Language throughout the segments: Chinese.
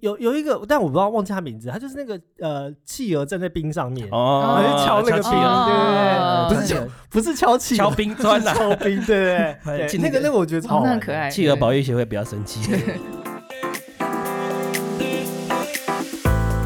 有有一个，但我不知道忘记他名字，他就是那个呃，企鹅站在冰上面，哦，敲那个冰，企鹅对对哦对，不是敲不是敲企鹅敲冰砖是啊敲冰，对对对 那个那个我觉得超可爱。企鹅保育协会比较生气。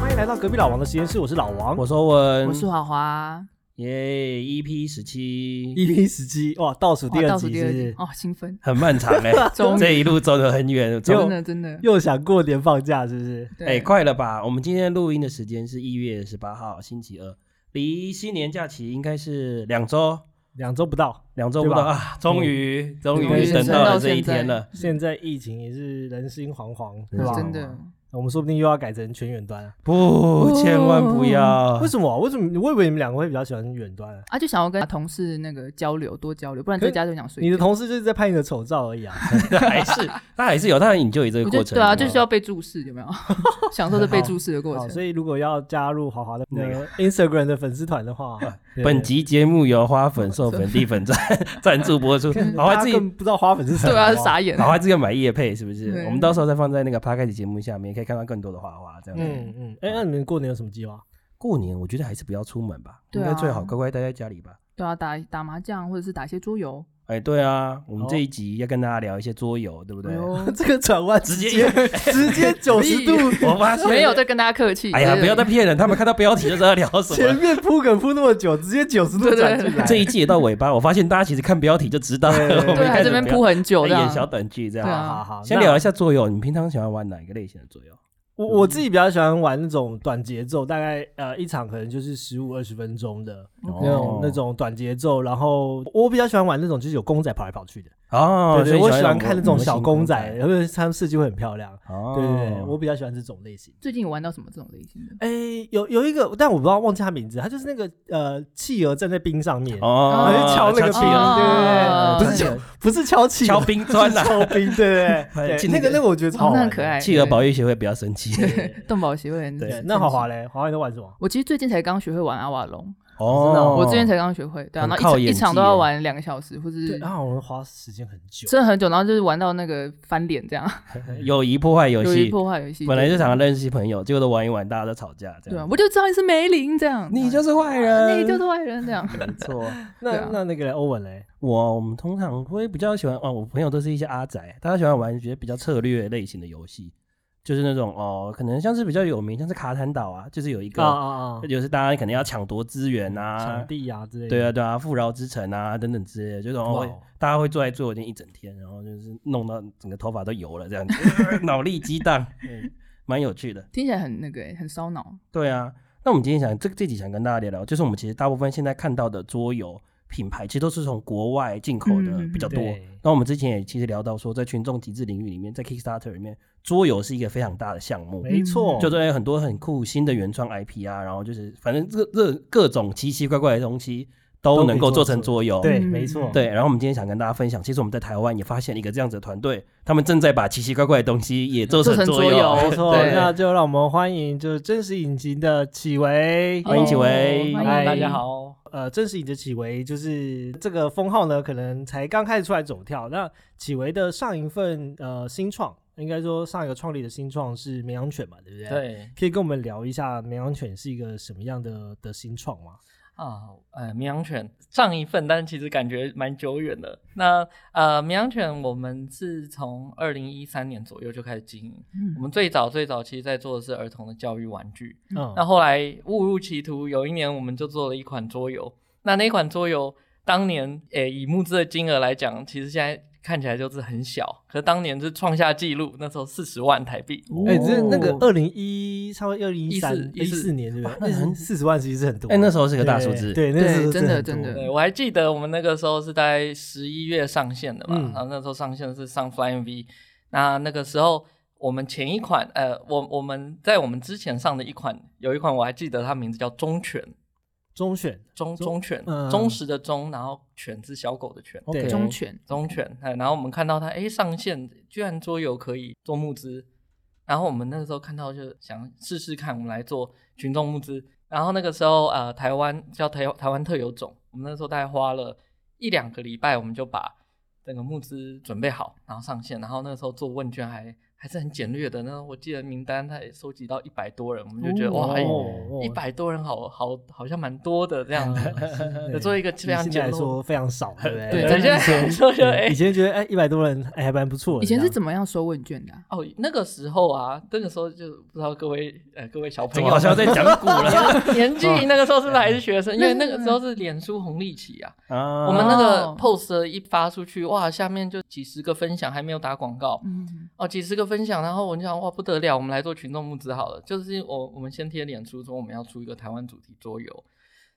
欢迎来到隔壁老王的实验室，我是老王，我说文，我是华华，耶，EP 十七，EP 十七，哇，倒数第二集集是不是？哦，兴奋，很漫长 哎，这一路走得很远，真的真的，又想过年放假是不是？对哎，快了吧？我们今天录音的时间是一月十八号，星期二，离新年假期应该是两周，两周不到，两周不到啊！终于，终于等到了这一天了。现在疫情也是人心惶惶，对嗯吧？真的，我们说不定又要改成全远端啊？不，千万不要为！什么啊？为什么？我以为你们两个会比较喜欢远端啊。啊，就想要跟同事那个交流，多交流，不然在家就想睡觉。你的同事就是在拍你的丑照而已啊。还是他还是有他很引咎于这个过程。对啊，就有没有需要被注视，有没有？享受这被注视的过，程。所以如果要加入华华的那那个 Instagram 的粉丝团的话，对本集节目由花粉、授粉、地粉赞 赞助播出，老外自己不知道花粉是什么，对啊，傻眼。老外自己买叶配是不是？我们到时候再放在那个 p 开 d 节目下面，可以看到更多的花花这样。嗯嗯，哎，那你们过年有什么计划？过年我觉得还是不要出门吧，应该最好乖乖待在家里吧。对啊，打打麻将或者是打一些桌游。哎，对啊，我们哦这一集要跟大家聊一些桌游，对不对 这个转弯直接 直接九十度，我发现没有在跟大家客气。哎呀，不要再骗人，他们看到标题就知道聊什么前。面铺梗铺那么久，直接九十度对对转进来。这一季也到尾巴，我发现大家其实看标题就知道 我们对，开始不要还这边铺很久这样演小短剧这对样。啊好好，先聊一下桌游，你平常喜欢玩哪一个类型的桌游？我我自己比较喜欢玩那种短节奏，大概呃一场可能就是十五二十分钟的哦那种那种短节奏，然后我比较喜欢玩那种就是有公仔跑来跑去的，哦，对我喜欢看那种小公仔，因为他们设计会很漂亮，哦，对对对，我比较喜欢这种类型。最近有玩到什么这种类型的？哎，有有一个，但我不知道忘记他名字，他就是那个呃企鹅站在冰上面，哦，敲那个企冰，鹅，对对对，不是敲不是敲企鹅，敲冰砖啊敲冰，对对对对，那个那个我觉得超好哦，那玩的很可爱。企鹅保育协会比较生气 动保协会很对，那华奇华嘞，华华你在玩什么？我其实最近才刚学会玩阿瓦隆，哦。我最近才刚学会，对啊，很然后一场一场都要玩两个小时，或者对，是然后我们花时间很久，真的很久，然后就是玩到那个翻脸这样，友谊破坏游戏，破坏游戏。本来就对想要认识朋友，结果都玩一玩，大家都吵架，这样。对啊，我就知道你是梅林这样，你就是坏啊人，你就是坏人这样。没错。那、那那个嘞欧文嘞，我我们通常会比较喜欢哦，我朋友都是一些阿宅，大家喜欢玩一些比较策略类型的游戏，就是那种哦，可能像是比较有名，像是卡坦岛啊，就是有一个，就是大家可能要抢夺资源啊场，地啊之类的，对啊对啊，富饶之城啊等等之类的，就是哦会哦大家会坐在桌游间一整天，然后就是弄到整个头发都油了这样子，脑力激荡，对蛮有趣的。听起来很那个欸，很烧脑。对啊，那我们今天想这这集想跟大家聊聊，就是我们其实大部分现在看到的桌游品牌，其实都是从国外进口的嗯比较多。对那我们之前也其实聊到说，在群众集资领域里面，在 Kickstarter 里面，桌游是一个非常大的项目。没错，就对很多很酷新的原创 IP 啊，然后就是反正这这各种奇奇怪怪的东西都能够做成桌游。对，嗯没错，对，然后我们今天想跟大家分享，其实我们在台湾也发现一个这样子的团队，他们正在把奇奇怪怪的东西也做成桌桌游没错，那就让我们欢迎就是真实引擎的启维，欢迎启维哦嗨大家。好，呃，真实引擎的启维就是这个封号呢，可能才刚开始出来走跳。那启维的上一份呃新创，应该说上一个创立的新创是绵羊犬嘛，对不对？。对可以跟我们聊一下绵羊犬是一个什么样的的新创吗？啊，呃，绵羊犬上一份，但其实感觉蛮久远的。那呃，绵羊犬我们是从二零一三年左右就开始经营。我嗯，们最早最早其实在做的是儿童的教育玩具，嗯，那后来误入歧途，有一年我们就做了一款桌游。那那款桌游当年，诶、以募资的金额来讲，其实现在看起来就是很小，可是当年是创下纪录，那时候四十万台币。哎、这是那个哦二零一，差不多二零一三、一四年，对不对？哇那很四十万其实是很多。哎那时候是个大数字对，对那时候真的真的对，我还记得我们那个时候是在十一月上线的嘛，嗯然后那时候上线的是上 Fly MV，那那个时候我们前一款，呃，我我们在我们之前上的一款，有一款我还记得它名字叫忠犬，中选忠忠忠犬，嗯忠实的忠，然后犬是小狗的犬，OK 忠犬，忠犬，哎然后我们看到它，哎，上线居然桌游可以做募资，然后我们那个时候看到就想试试看，我们来做群众募资。然后那个时候呃，台湾叫台台湾特有种，我们那时候大概花了一两个礼拜，我们就把整个募资准备好，然后上线。然后那个时候做问卷还还是很简略的。那我记得名单他也收集到一百多人，我们就觉得、哇，哦一百多人好好好像蛮多的这样子。做一个非常以现在简陋来说非常少，对不对？对 对，现在来 说就哎以前觉得哎一百多人哎还蛮不错的。以前是？怎么样收问卷的啊？哦，那个时候啊，那个时候就不知道各位呃各位小朋友好像在讲古了年纪那个时候是不是还是学生？因为那那个时候是脸书红利期啊，啊？我们那个哦 post 一发出去，哇，下面就几十个分享，还没有打广告嗯，哦，几十个分享，然后我就想哇不得了，我们来做群众募资好了，就是我我们先贴脸出说我们要出一个台湾主题桌游，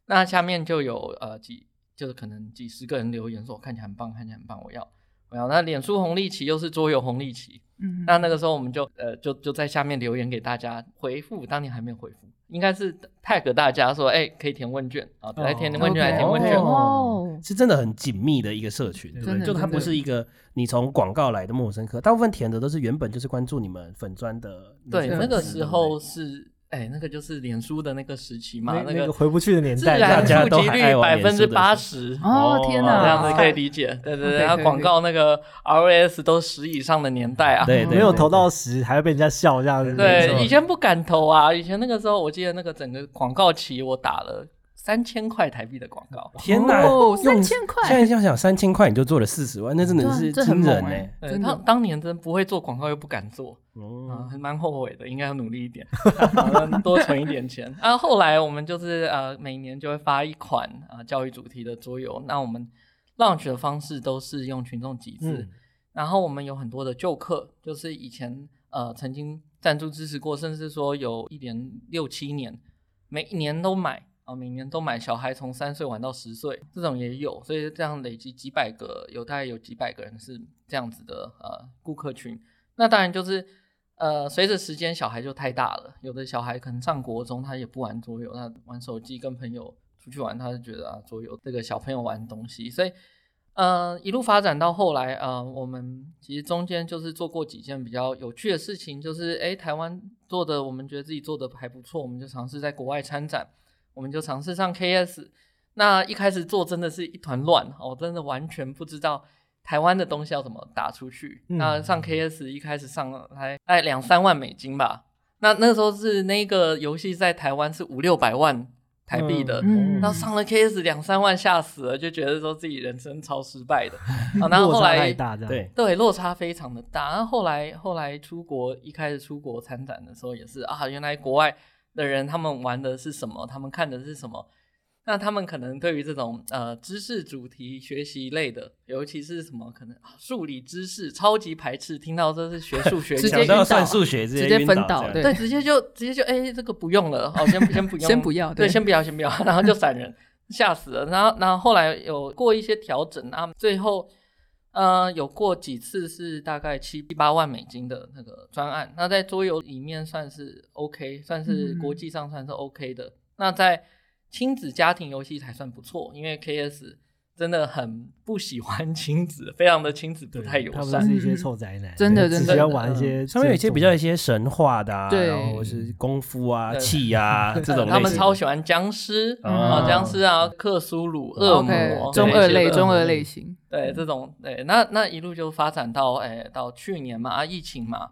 那下面就有呃几就是可能几十个人留言说我看起来很棒，看起来很棒，我要我要。那脸书红利期又是桌游红利期，嗯那那个时候我们就呃就就在下面留言给大家回复，当年还没有回复，应该是 tag 大家说，哎、可以填问卷啊，来填问卷，来填问卷。哦，是真的很紧密的一个社群，对不对？就它不是一个你从广告来的陌生客，大部分填的都是原本就是关注你们粉砖的对，那个时候是哎、那个就是脸书的那个时期嘛，那个个回不去的年自代，然大家触及率都还爱玩百分之八十。哦哦天哪，这样子可以理解，对对对后广告那个 ROS 都十以上的年代啊，对对没有投到十还要被人家笑这样子。对，以前不敢投啊，以前那个时候我记得那个整个广告期我打了三千块台币的广告，天哪，哦用3000块现在想想三千块你就做了四十万，那真的是惊人呢。猛欸对，真的当当年真不会做广告又不敢做，啊，哦，还蛮后悔的，应该要努力一点，啊多存一点钱。啊，后来我们就是呃，每年就会发一款啊、教育主题的桌游。那我们 launch 的方式都是用群众集资，嗯然后我们有很多的旧客，就是以前呃曾经赞助支持过，甚至说有一连六七年，每一年都买。啊，每年都买，小孩从三岁玩到十岁，这种也有，所以这样累积几百个，有大概有几百个人是这样子的呃顾客群。那当然就是呃，随着时间，小孩就太大了，有的小孩可能上国中，他也不玩桌游，他玩手机，跟朋友出去玩，他就觉得啊，桌游这个小朋友玩东西，所以呃，一路发展到后来，呃，我们其实中间就是做过几件比较有趣的事情，就是诶，台湾做的，我们觉得自己做的还不错，我们就尝试在国外参展，我们就尝试上 KS。那一开始做真的是一团乱，我真的完全不知道台湾的东西要怎么打出去。嗯那上 KS 一开始上了还大概两三万美金吧，那那时候是那个游戏在台湾是五六百万台币的，嗯然后上了 KS 两三万，吓死了，就觉得说自己人生超失败的。啊，然后落差后来太大，这样对，对，落差非常的大。然后后来后来出国，一开始出国参展的时候也是啊，原来国外的人他们玩的是什么，他们看的是什么。那他们可能对于这种呃知识主题学习类的，尤其是什么可能啊数理知识超级排斥，听到这是学数学直接想到晕倒算数学，直接晕分倒对直接就直接就哎、这个不用了，哦，先先不用，先不要对，对先不要，先不要，然后就闪人，吓死了。然后然后后来有过一些调整啊，最后呃有过几次是大概七八万美金的那个专案，那在桌游里面算是 OK，算是嗯国际上算是 OK 的。那在亲子家庭游戏才算不错，因为 KS 真的很不喜欢亲子，非常的亲子不太友善他们是。一些臭宅男，真的真的只喜欢玩一些上面有一些比较一些神话的啊，对然后是功夫啊、气啊 这种他们超喜欢僵尸哦啊，僵尸啊，克苏鲁、恶魔中二类中二类型，对这种对，那那一路就发展到哎到去年嘛，啊疫情嘛，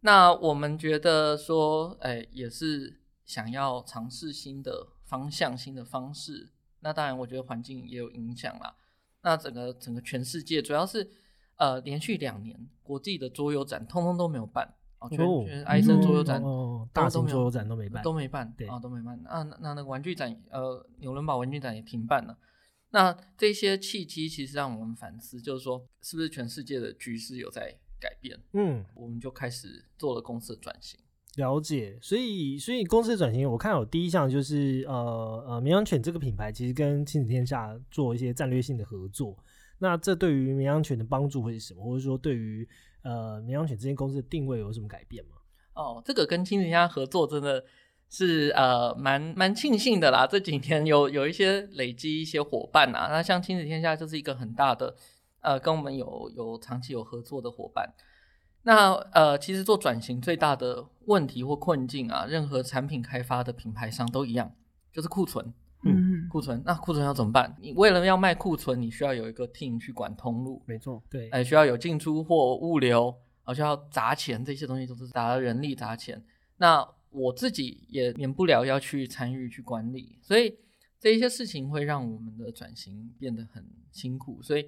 那我们觉得说哎也是想要尝试新的方向、新的方式。那当然，我觉得环境也有影响啦。那整个整个全世界，主要是呃连续两年国际的桌游展通通都没有办哦，全哦全埃森桌游展哦，大型桌游展都没办，都没办，对啊、都没办。啊，那那那个玩具展，呃，纽伦堡玩具展也停办了。那这些契机其实让我们反思，就是说，是不是全世界的局势有在改变？嗯，我们就开始做了公司的转型。了解。所以所以公司的转型，我看有第一项就是呃呃，绵羊犬这个品牌其实跟亲子天下做一些战略性的合作。那这对于绵羊犬的帮助会是什么？或者说对于呃绵羊犬这间公司的定位有什么改变吗？哦，这个跟亲子家合作真的是呃蛮蛮庆幸的啦。这几年有有一些累积一些伙伴啊，那像亲子天下就是一个很大的呃跟我们有有长期有合作的伙伴。那呃，其实做转型最大的问题或困境啊，任何产品开发的品牌商都一样，就是库存。嗯，库存，那库存要怎么办？你为了要卖库存，你需要有一个 team 去管通路，没错，对，哎，需要有进出货、物流然后就要砸钱，这些东西都是砸人力砸钱。那我自己也免不了要去参与去管理，所以这一些事情会让我们的转型变得很辛苦。所以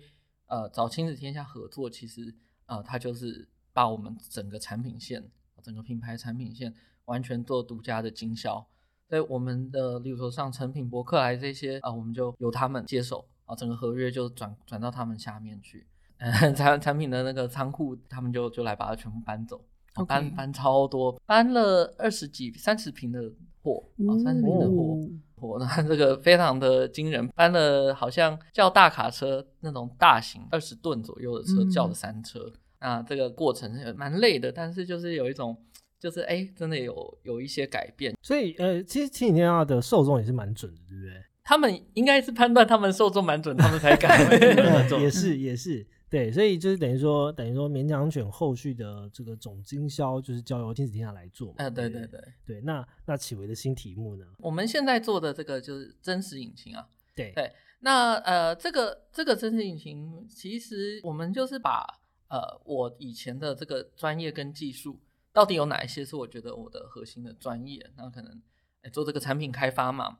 呃，找亲子天下合作，其实呃，它就是把我们整个产品线、整个品牌产品线完全做独家的经销。所以我们的，例如说像成品、博客来这些啊，我们就由他们接手啊，整个合约就转转到他们下面去。产产品的那个仓库，他们就就来把它全部搬走，搬搬超多，搬了二十几、三十平的货，啊，三十平的货。货，那这个非常的惊人，搬了好像叫大卡车那种大型二十吨左右的车，嗯叫了三车。那这个过程是蛮累的，但是就是有一种，就是哎，真的有有一些改变。所以呃，其实亲子天下的受众也是蛮准的，对不对？他们应该是判断他们受众蛮准，他们才敢这么做。也是也是对，所以就是等于说等于说绵羊犬后续的这个总经销就是交由亲子天下来做嘛。啊，对对对对，对，那那启维的新题目呢？我们现在做的这个就是真实引擎啊。对对那呃，这个这个真实引擎，其实我们就是把呃我以前的这个专业跟技术，到底有哪一些是我觉得我的核心的专业，那可能诶做这个产品开发嘛，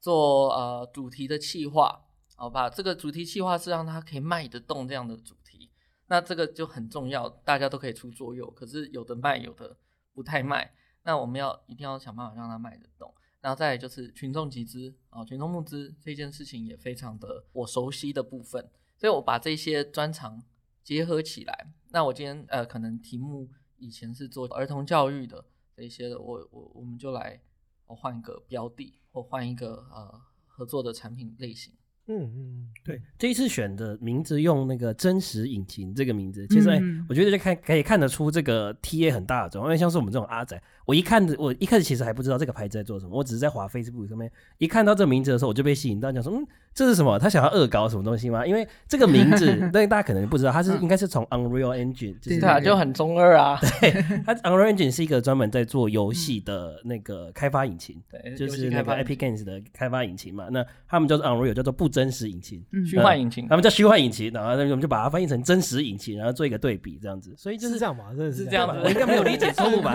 做呃主题的企划，好吧，这个主题企划是让它可以卖得动这样的主题，那这个就很重要，大家都可以出作用，可是有的卖，有的不太卖，那我们要一定要想办法让它卖得动。然后再就是群众集资啊，群众募资这件事情也非常的我熟悉的部分，所以我把这些专长结合起来。那我今天呃，可能题目以前是做儿童教育的这一些的，我我我们就来我换一个标的，或换一个呃合作的产品类型。嗯嗯嗯，对，这一次选的名字用那个真实引擎这个名字，其实我觉得就看可以看得出这个 TA 很大的因为像是我们这种阿仔，我一看我一开始其实还不知道这个牌子在做什么，我只是在滑 Facebook 上面一看到这个名字的时候，我就被吸引到，讲说嗯这是什么？他想要恶搞什么东西吗？因为这个名字，那大家可能不知道，它是应该是从 Unreal Engine，就是对对啊，那个就很中二啊。对它 Unreal Engine 是一个专门在做游戏的那个开发引擎，对，就是那个 Epic Games 的开发引擎嘛。那他们叫做 Unreal，叫做不真实引擎。嗯虚幻引擎他，们叫虚幻引擎，然后那我们就把它翻译成真实引擎，然后做一个对比，这样子。所以就是是这样嘛，真的是是这样子我应该没有理解错误吧？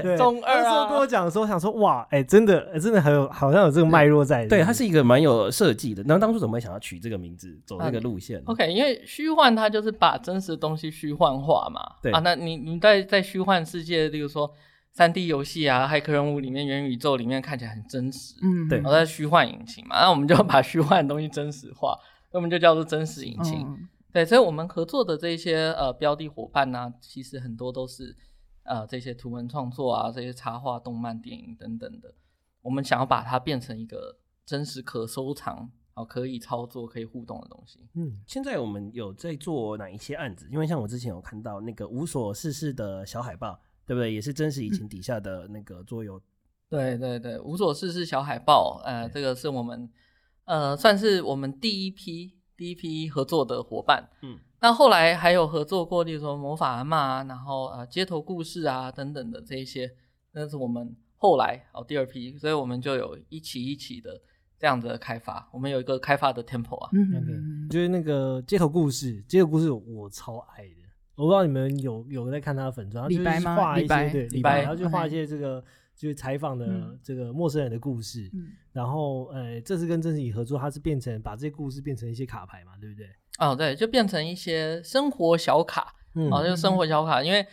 对，中二啊那时候跟我讲的时候，想说哇，哎、真的，哎真的很有，好像有这个脉络在。对，它是一个蛮有设计的。然后当初怎么会想要取这个名字，走这个路线？OK，因为虚幻它就是把真实的东西虚幻化嘛。对啊，那你你在在虚幻世界，例如说三 D 游戏啊、骇客任务里面、元宇宙里面看起来很真实，嗯，对然后在虚幻引擎嘛，那 我们就把虚幻的东西真实化，那我们就叫做真实引擎。嗯对，所以我们合作的这一些呃标的伙伴呢、其实很多都是呃这些图文创作啊、这些插画、动漫、电影等等的，我们想要把它变成一个真实可收藏、哦可以操作、可以互动的东西。嗯，现在我们有在做哪一些案子？因为像我之前有看到那个无所事事的小海报，对不对？也是真实疫情底下的那个桌游。对对对，无所事事小海报，呃，这个是我们呃算是我们第一批第一批合作的伙伴。嗯，那后来还有合作过，例如说魔法阿嬷啊，然后呃街头故事啊等等的这一些，那是我们后来哦第二批，所以我们就有一起一起的这样子的开发，我们有一个开发的 tempo 啊。嗯 OK 嗯就是那个街头故事，街头故事我超爱的。我不知道你们有有在看他的粉砖，李白吗画一些对李白然后就画一些这个就是采访的嗯这个陌生人的故事。嗯然后呃，这次跟真实体合作，他是变成把这些故事变成一些卡牌嘛，对不对？哦，对，就变成一些生活小卡，嗯哦，就是生活小卡，因为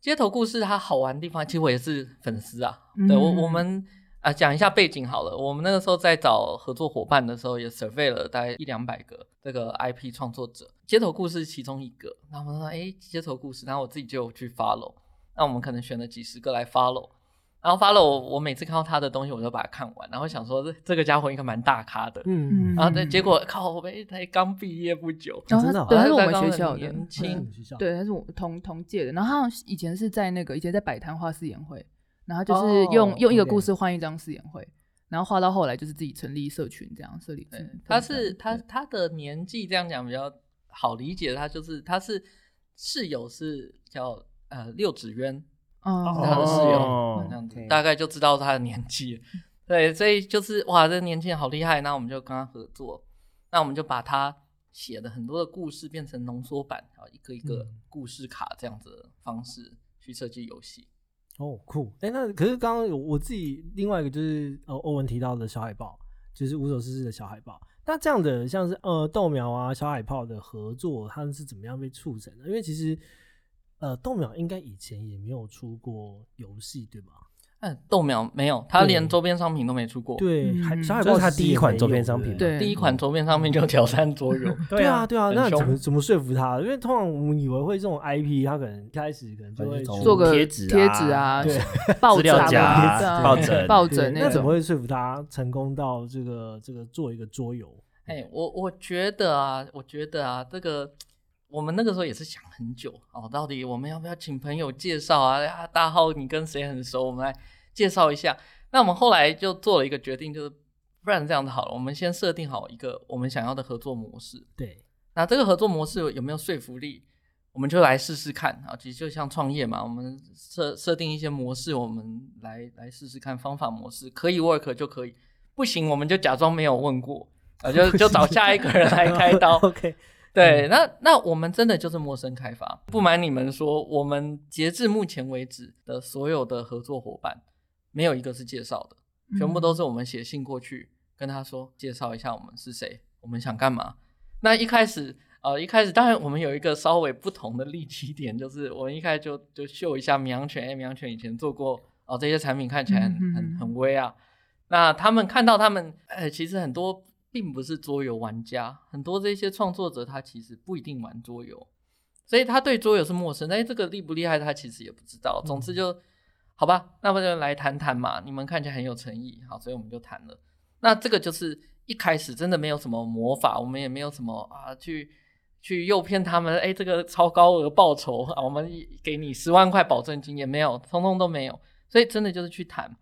街头故事它好玩的地方，其实我也是粉丝啊。嗯对我我们啊讲一下背景好了，我们那个时候在找合作伙伴的时候，也 survey 了大概一两百个这个 IP 创作者，街头故事其中一个。那我们说，哎，街头故事，然后我自己就去 follow，那我们可能选了几十个来 follow。然后 follow 我，我每次看到他的东西，我都把它看完，然后想说这这个家伙应该蛮大咖的，嗯，然后对，结果靠，我们才刚毕业不久，然后真的对，他是我们学校的，年嗯轻对，他是我同同届的。然后他以前是在那个以前在摆摊画试演会，然后就是哦用、用一个故事换一张试演会，然后画到后来就是自己成立社群这样设立。他是他他的年纪这样讲比较好理解，他就是他是室友是叫呃六指渊，哦是他的室友，哦这样子大概就知道他的年纪。对，所以就是哇，这年轻人好厉害，那我们就跟他合作，那我们就把他写的很多的故事变成浓缩版然后，一个一个嗯故事卡这样子的方式去设计游戏。哦，酷！哎、那可是刚刚有我自己另外一个就是呃欧文提到的小海豹，就是无所事事的小海豹。那这样的像是呃豆苗啊、小海豹的合作，他们是怎么样被促成的？因为其实呃豆苗应该以前也没有出过游戏，对吧？嗯，豆苗没有，他连周边商品都没出过。，对，嗯海小海这是他第一款周边商品对对第一款周边商品就挑战桌游。对啊，对啊，那怎么怎么说服他？因为通常我们以为会这种 IP，他可能一开始可能就会做个贴纸啊贴纸啊对，抱资料枕夹抱枕抱枕那种。那怎么会说服他成功到这个这个做一个桌游？哎，我我觉得啊，我觉得啊，这个我们那个时候也是想很久哦，到底我们要不要请朋友介绍啊？啊，大浩你跟谁很熟？我们来介绍一下。那我们后来就做了一个决定，就是不然这样子好了，我们先设定好一个我们想要的合作模式。对，那这个合作模式有没有说服力？我们就来试试看啊！其实就像创业嘛，我们设设定一些模式，我们来来试试看方法模式，可以 work 就可以，不行我们就假装没有问过啊，就 就找下一个人来开刀。OK，对，那那我们真的就是陌生开发。不瞒你们说，我们截至目前为止的所有的合作伙伴，没有一个是介绍的，全部都是我们写信过去跟他说，介绍一下我们是谁，我们想干嘛。那一开始，呃，一开始当然我们有一个稍微不同的立基点，就是我们一开始就就秀一下绵羊犬，哎，绵羊犬以前做过哦、这些产品看起来很很很威啊。那他们看到他们，呃，其实很多并不是桌游玩家，很多这些创作者他其实不一定玩桌游，所以他对桌游是陌生。但是这个厉不厉害，他其实也不知道。总之就好吧，那么就来谈谈嘛。你们看起来很有诚意，好，所以我们就谈了。那这个就是一开始真的没有什么魔法，我们也没有什么啊去去诱骗他们，哎，这个超高额报酬啊，我们给你十万块保证金也没有，通通都没有。所以真的就是去谈。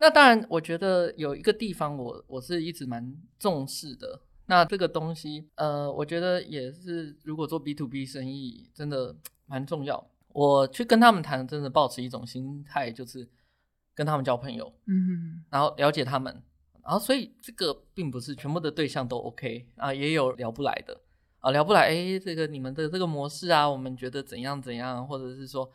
那当然，我觉得有一个地方我我是一直蛮重视的。那这个东西，呃，我觉得也是，如果做 B to B 生意，真的 蛮重要。我去跟他们谈，真的保持一种心态，就是跟他们交朋友，嗯，然后了解他们，然后所以这个并不是全部的对象都 OK 啊，也有聊不来的啊，聊不来，哎，这个你们的这个模式啊，我们觉得怎样怎样，或者是说，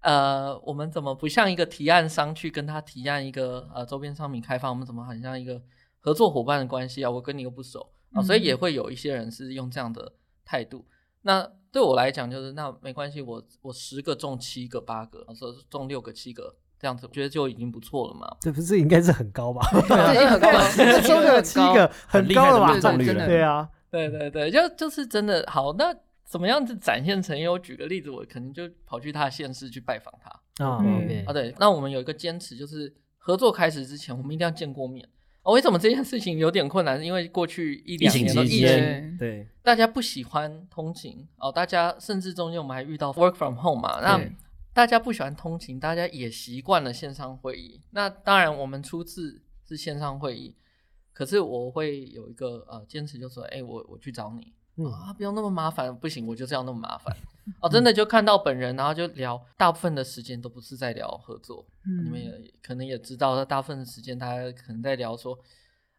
呃，我们怎么不像一个提案商去跟他提案一个呃周边商品开发，我们怎么很像一个合作伙伴的关系啊？我跟你又不熟啊，所以也嗯会有一些人是用这样的态度。那对我来讲，就是那没关系，我我十个中七个八个，说中六个七个这样子，我觉得就已经不错了嘛。这不是应该是很高吧？这已经很高了这 中个七个很高了吧？中率对啊，对对对，就就是真的好。那怎么样子展现诚意？我举个例子，我可能就跑去他的县市去拜访他。啊嗯，OK，啊，对，那我们有一个坚持，就是合作开始之前，我们一定要见过面。哦，为什么这件事情有点困难？是因为过去一两年的疫期间，情，对，大家不喜欢通勤哦，大家甚至中间我们还遇到 work from home 嘛，那大家不喜欢通勤，大家也习惯了线上会议。那当然，我们初次是线上会议，可是我会有一个呃坚持，就说，哎，我我去找你，嗯啊，不用那么麻烦，不行，我就是要那么麻烦。哦，真的就看到本人，然后就聊，大部分的时间都不是在聊合作，嗯你们也可能也知道，大部分的时间大家可能在聊说，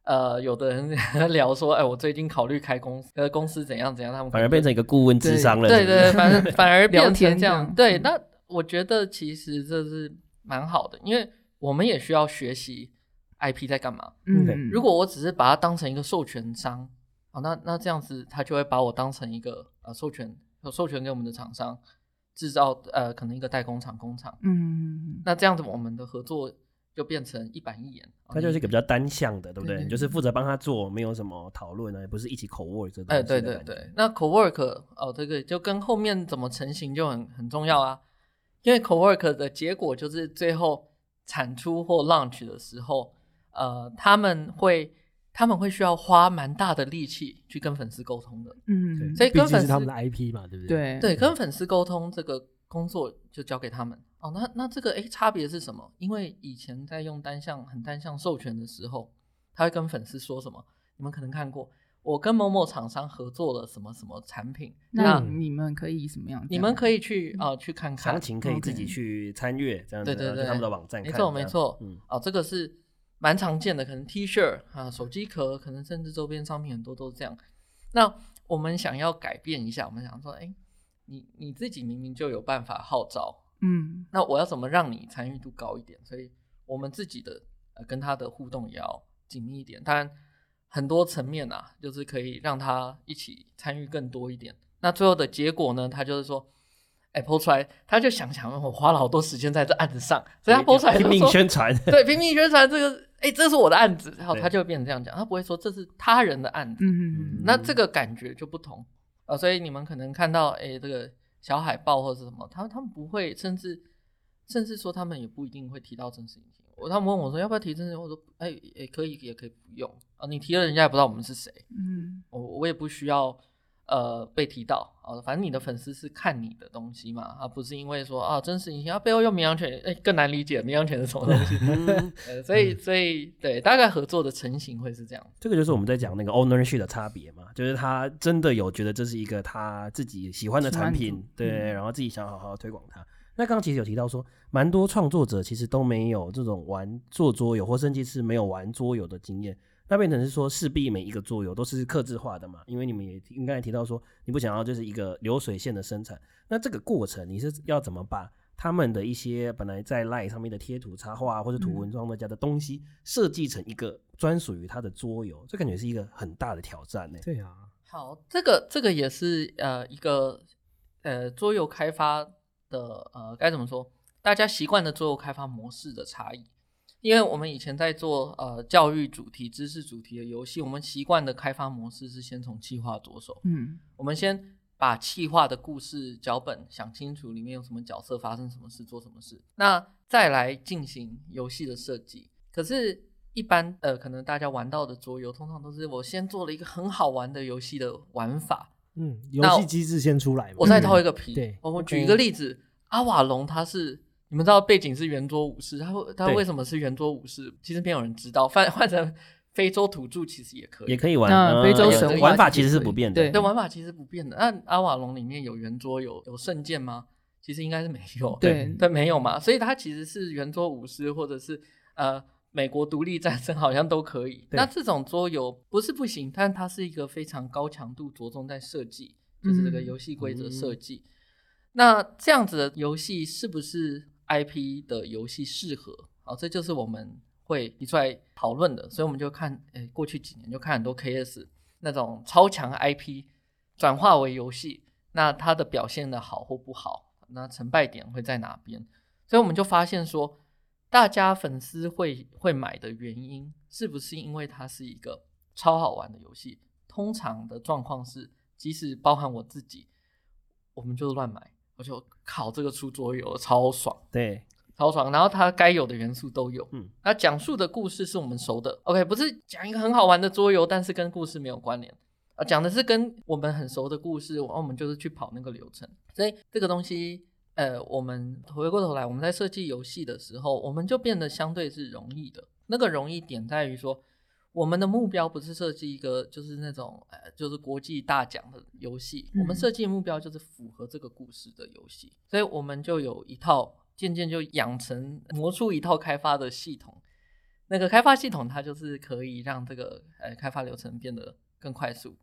呃，有的人 聊说，哎，我最近考虑开公司，呃，公司怎样怎样，他们反而变成一个顾问智商了。对对，对反正 反而聊变成天这样。对，嗯那我觉得其实这是蛮好的，因为我们也需要学习 IP 在干嘛。嗯，如果我只是把它当成一个授权商，啊，那那这样子他就会把我当成一个呃授权授权给我们的厂商制造呃可能一个代工厂工厂，嗯，那这样子我们的合作就变成一板一眼。啊它就是一个比较单向的，对不对？就是负责帮他做，没有什么讨论啊，也不是一起口 work 这东哎，西对对对，那 co-work 哦，对对就跟后面怎么成型就很很重要啊，因为 co-work 的结果就是最后产出或 launch 的时候，呃，他们会他们会需要花蛮大的力气去跟粉丝沟通的，嗯，所以跟粉丝他们的 IP 嘛，对不对？对对跟粉丝沟通这个工作就交给他们哦。那那这个诶差别是什么？因为以前在用单向很单向授权的时候，他会跟粉丝说什么？你们可能看过，我跟某某厂商合作了什么什么产品，那那你们可以什么样？你们可以去啊、呃去看看详。情可以自己去参阅，这样子，对对对，他们的网站看没错没错，嗯，哦，这个是蛮常见的，可能 T 恤啊、手机壳，可能甚至周边商品很多都是这样。那我们想要改变一下，我们想说，哎，你你自己明明就有办法号召，嗯那我要怎么让你参与度高一点？所以我们自己的呃跟他的互动也要紧密一点。当然，很多层面啊，就是可以让他一起参与更多一点。那最后的结果呢，他就是说，哎，PO 出来，他就想想，我花了好多时间在这案子上，所以他 PO 出来拼命宣传，对，拼命宣传这个，哎，这是我的案子，然后他就会变成这样讲，他不会说这是他人的案子，嗯那这个感觉就不同啊、呃所以你们可能看到，哎，这个小海报或者是什么，他他们不会，甚至甚至说他们也不一定会提到真实引擎。我他们问我说要不要提真实引擎，我说哎也可以，也可以不用。啊、你提了人家也不知道我们是谁，嗯。我我也不需要呃被提到哦、反正你的粉丝是看你的东西嘛，而不是因为说啊真实引擎，啊背后用绵羊犬，哎更难理解绵羊犬是什么东西，嗯呃，所以所以对，大概合作的成型会是这样。这个就是我们在讲那个 ownership 的差别嘛，就是他真的有觉得这是一个他自己喜欢的产品对，嗯然后自己想好好推广它。那刚刚其实有提到说，蛮多创作者其实都没有这种玩做桌游，或甚至是没有玩桌游的经验。那变成是说，势必每一个桌游都是克制化的嘛，因为你们也应该提到说，你不想要就是一个流水线的生产。那这个过程你是要怎么把他们的一些本来在 LINE 上面的贴图、插画或者图文创作家的东西，设计成一个专属于他的桌游？这感觉是一个很大的挑战呢。对啊，好，这个这个也是呃一个呃桌游开发的呃该怎么说？大家习惯的桌游开发模式的差异。因为我们以前在做呃教育主题、知识主题的游戏，我们习惯的开发模式是先从企划着手。嗯我们先把企划的故事脚本想清楚，里面有什么角色，发生什么事，做什么事，那再来进行游戏的设计。可是，一般呃，可能大家玩到的桌游，通常都是我先做了一个很好玩的游戏的玩法，嗯，游那戏机制先出来嘛，我再套一个皮。对我举一个例子，阿瓦隆它是。你们知道背景是圆桌武士，他会它为什么是圆桌武士？其实没有人知道，换换成非洲土著其实也可以，也可以玩，呃那非洲神话玩法其实是不变的。对对，玩法其实不变的。那阿瓦隆里面有圆桌有有圣剑吗？其实应该是没有。对但，没有嘛。所以它其实是圆桌武士，或者是呃美国独立战争好像都可以。那这种桌游不是不行，但它是一个非常高强度着重在设计，就是这个嗯游戏规则设计。那这样子的游戏是不是 IP 的游戏适合？好，这就是我们会提出来讨论的。所以我们就看，诶，过去几年就看很多 KS 那种超强 IP 转化为游戏，那它的表现的好或不好，那成败点会在哪边？所以我们就发现说，大家粉丝会会买的原因，是不是因为它是一个超好玩的游戏？通常的状况是，即使包含我自己，我们就乱买，我就考这个出桌游超爽。对，超爽，然后它该有的元素都有。嗯，它讲述的故事是我们熟的，OK，不是讲一个很好玩的桌游，但是跟故事没有关联啊，讲的是跟我们很熟的故事，然后我们就是去跑那个流程。所以这个东西，呃，我们回过头来，我们在设计游戏的时候，我们就变得相对是容易的。那个容易点在于说，我们的目标不是设计一个就是那种呃就是国际大奖的游戏，我们嗯设计的目标就是符合这个故事的游戏，所以我们就有一套渐渐就养成磨出一套开发的系统。那个开发系统它就是可以让这个呃开发流程变得更快速，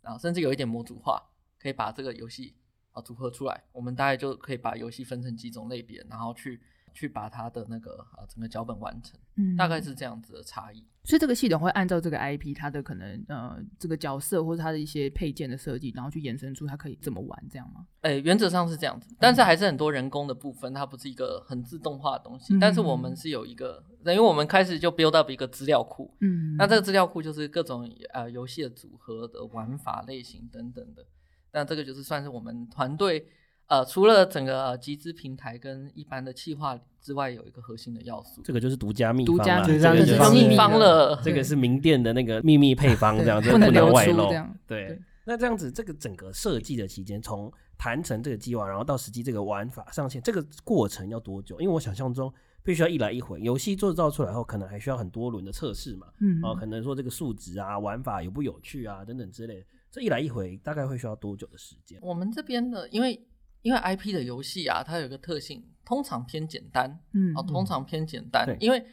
然后甚至有一点模组化，可以把这个游戏啊组合出来。我们大概就可以把游戏分成几种类别，然后去去把它的那个啊整个脚本完成，嗯大概是这样子的差异。所以这个系统会按照这个 IP 它的可能呃这个角色或者它的一些配件的设计，然后去延伸出它可以怎么玩，这样吗？诶，原则上是这样子，但是还是很多人工的部分，它不是一个很自动化的东西。嗯但是我们是有一个，因为我们开始就 build up 一个资料库，嗯那这个资料库就是各种呃游戏的组合的玩法类型等等的。那这个就是算是我们团队呃除了整个呃集资平台跟一般的企划之外，有一个核心的要素。这个就是独家秘方啦，独家秘这个这就是是秘方了这个是名店的那个秘密配方，这样子不能外露这样。对对，那这样子，这个整个设计的期间，从谈成这个计划，然后到实际这个玩法上线，这个过程要多久？因为我想象中必须要一来一回，游戏做造出来后，可能还需要很多轮的测试嘛。嗯啊，可能说这个数值啊、玩法有不有趣啊等等之类的，这一来一回大概会需要多久的时间？我们这边的，因为因为 IP 的游戏啊，它有一个特性，通常偏简单，嗯哦，通常偏简单对，因为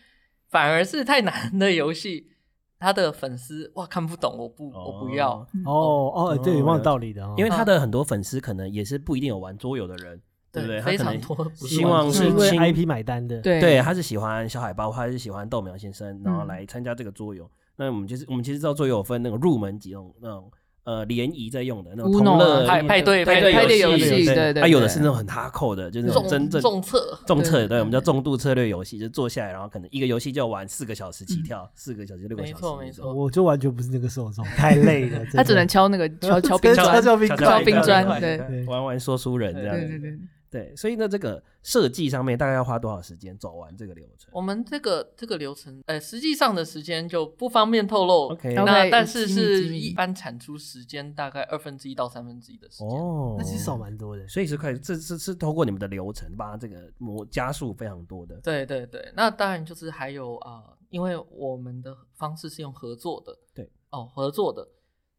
反而是太难的游戏，他的粉丝哇看不懂，我不我不要。哦哦哦，对，有道理的哦。因为他的很多粉丝可能也是不一定有玩桌游的人，对不对？非常多希望是是因为 IP 买单的，对对，他是喜欢小海豹，他是喜欢豆苗先生，然后嗯来参加这个桌游。那我们就是我们其实知道桌游有分那种入门级那种那种呃联谊在用的那种同乐啊派派对派派对游游戏对对它有的是那种很哈扣的，就是那种重真正重策，重策，对，对对我们叫重度策略游戏，就坐下来，然后可能一个游戏就要玩四个小时起跳，四个小时六个小时那种，没错。没错我就完全不是那个受众，太累了。他只能敲那个敲 敲冰砖，敲冰敲冰砖，对。对玩玩说书人这样子，对对对，对，所以呢，这个设计上面大概要花多少时间走完这个流程我们这个这个流程，呃，实际上的时间就不方便透露。？OK，OK 那但是是一般产出时间大概二分之一到三分之一的时间。哦，那其实少蛮多的。所以是快，这是是透过你们的流程把这个模加速非常多的。对对对，那当然就是还有啊、呃因为我们的方式是用合作的，对哦，合作的，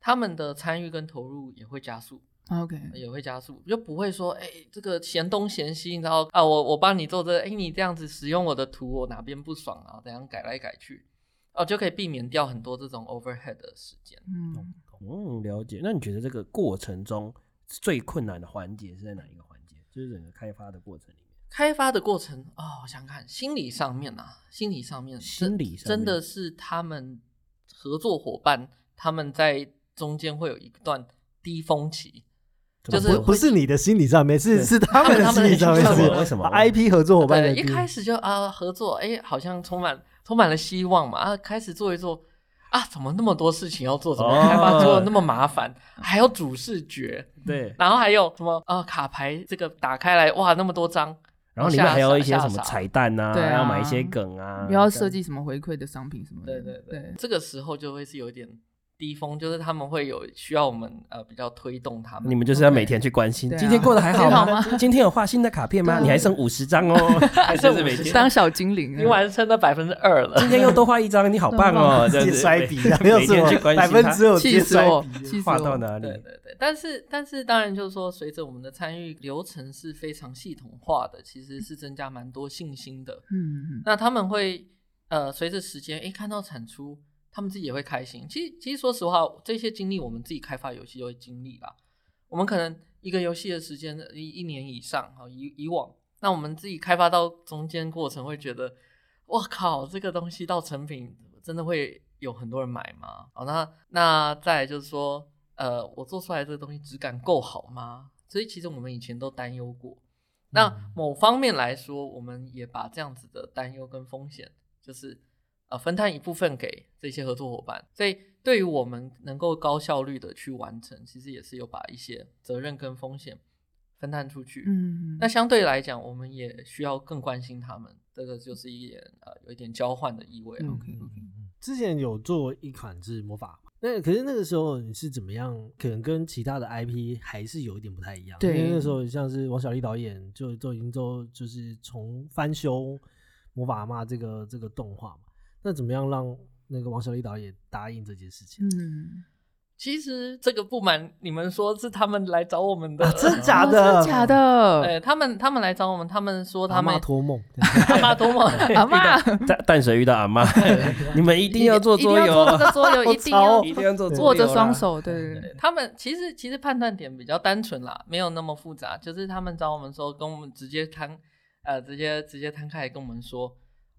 他们的参与跟投入也会加速，，OK，也会加速，就不会说，哎，这个嫌东嫌西，你知道啊，我我帮你做这个，哎，你这样子使用我的图，我哪边不爽啊？怎样改来改去，哦，就可以避免掉很多这种 overhead 的时间。嗯，嗯，了解。那你觉得这个过程中最困难的环节是在哪一个环节？就是整个开发的过程里面。开发的过程哦，我想想看，心理上面啊，心理上面，心理上真的是他们合作伙伴，他们在中间会有一段低峰期，就是不不是你的心理上面，是是他们的他们心理上面他们是为什么 IP 合作伙伴的对，一开始就啊合作，哎，好像充满充满了希望嘛，啊，开始做一做。啊，怎么那么多事情要做？怎么哦开发做的那么麻烦？还有主视觉，对，然后还有什么啊？卡牌这个打开来，哇，那么多张，然后里面还有一些什么彩蛋呐、对啊要买一些梗啊，不要设计什么回馈的商品什么的，对对对，对，这个时候就会是有点低峰，就是他们会有需要我们呃比较推动他们。你们就是要每天去关心，对啊今天过得还好吗？今天有画新的卡片吗？你还剩五十张哦，还剩是每50天当小精灵啊，你完成了百分之二了，今天又多画一张，你好棒哦！这直接子摔笔，没有每又是我天去关百心他分之有直气接摔死我笔，气死我画到哪里对？对对，但是但是当然就是说，随着我们的参与流程是非常系统化的，其实是增加蛮多信心的。嗯嗯那他们会呃随着时间，诶看到产出，他们自己也会开心。其实其实说实话，这些经历我们自己开发游戏就会经历啦。我们可能一个游戏的时间一一年以上哈，以以往，那我们自己开发到中间过程会觉得，我靠，这个东西到成品真的会有很多人买吗？好，那那再来就是说，呃，我做出来这个东西质感够好吗？所以其实我们以前都担忧过。那某方面来说，我们也把这样子的担忧跟风险，就是呃分摊一部分给这些合作伙伴。所以对于我们能够高效率的去完成，其实也是有把一些责任跟风险分摊出去。嗯，那相对来讲，我们也需要更关心他们，这个就是一点呃有一点交换的意味啊。OK OK，之前有做一款是魔法，那可是那个时候你是怎么样？可能跟其他的 IP 还是有一点不太一样。对因为那时候像是王小利导演就都已经都就是从翻修魔法阿嬷这个这个动画嘛，那怎么样让那个王小利导演答应这件事情？嗯，其实这个不瞒你们说，是他们来找我们的，啊，真的假哦的？真的假？的？对他们，他们来找我们，他们说他阿们妈托梦，阿妈托梦 阿妈淡淡水遇到阿妈，你们一定要做一定桌游要做这个桌游，一定要一定要做桌游握着双手，对对对对他们其实其实判断点比较单纯啦，没有那么复杂，就是他们找我们说，跟我们直接摊，呃，直接直接摊开来跟我们说，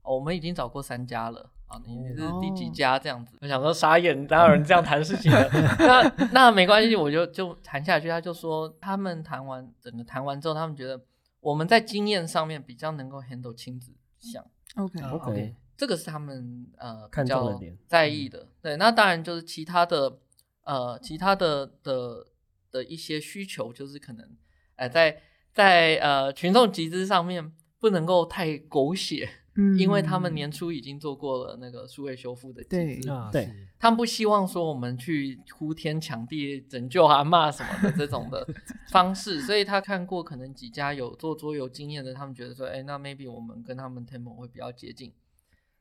哦我们已经找过三家了。啊，你你是第几家这样子？我想说傻眼，哪有人这样谈事情的？那那没关系，我就就谈下去。他就说，他们谈完整个谈完之后，他们觉得我们在经验上面比较能够 handle 亲子项。，OK 啊 OK 这个是他们呃看比较在意的。对，那当然就是其他的呃其他的的的一些需求，就是可能呃在在呃群众集资上面不能够太狗血，嗯，因为他们年初已经做过了那个数位修复的机制。啊，对他们不希望说我们去呼天抢地拯救阿嬷什么的这种的 方式，所以他看过可能几家有做桌游经验的，他们觉得说，哎，那 maybe 我们跟他们 Temple 会比较接近。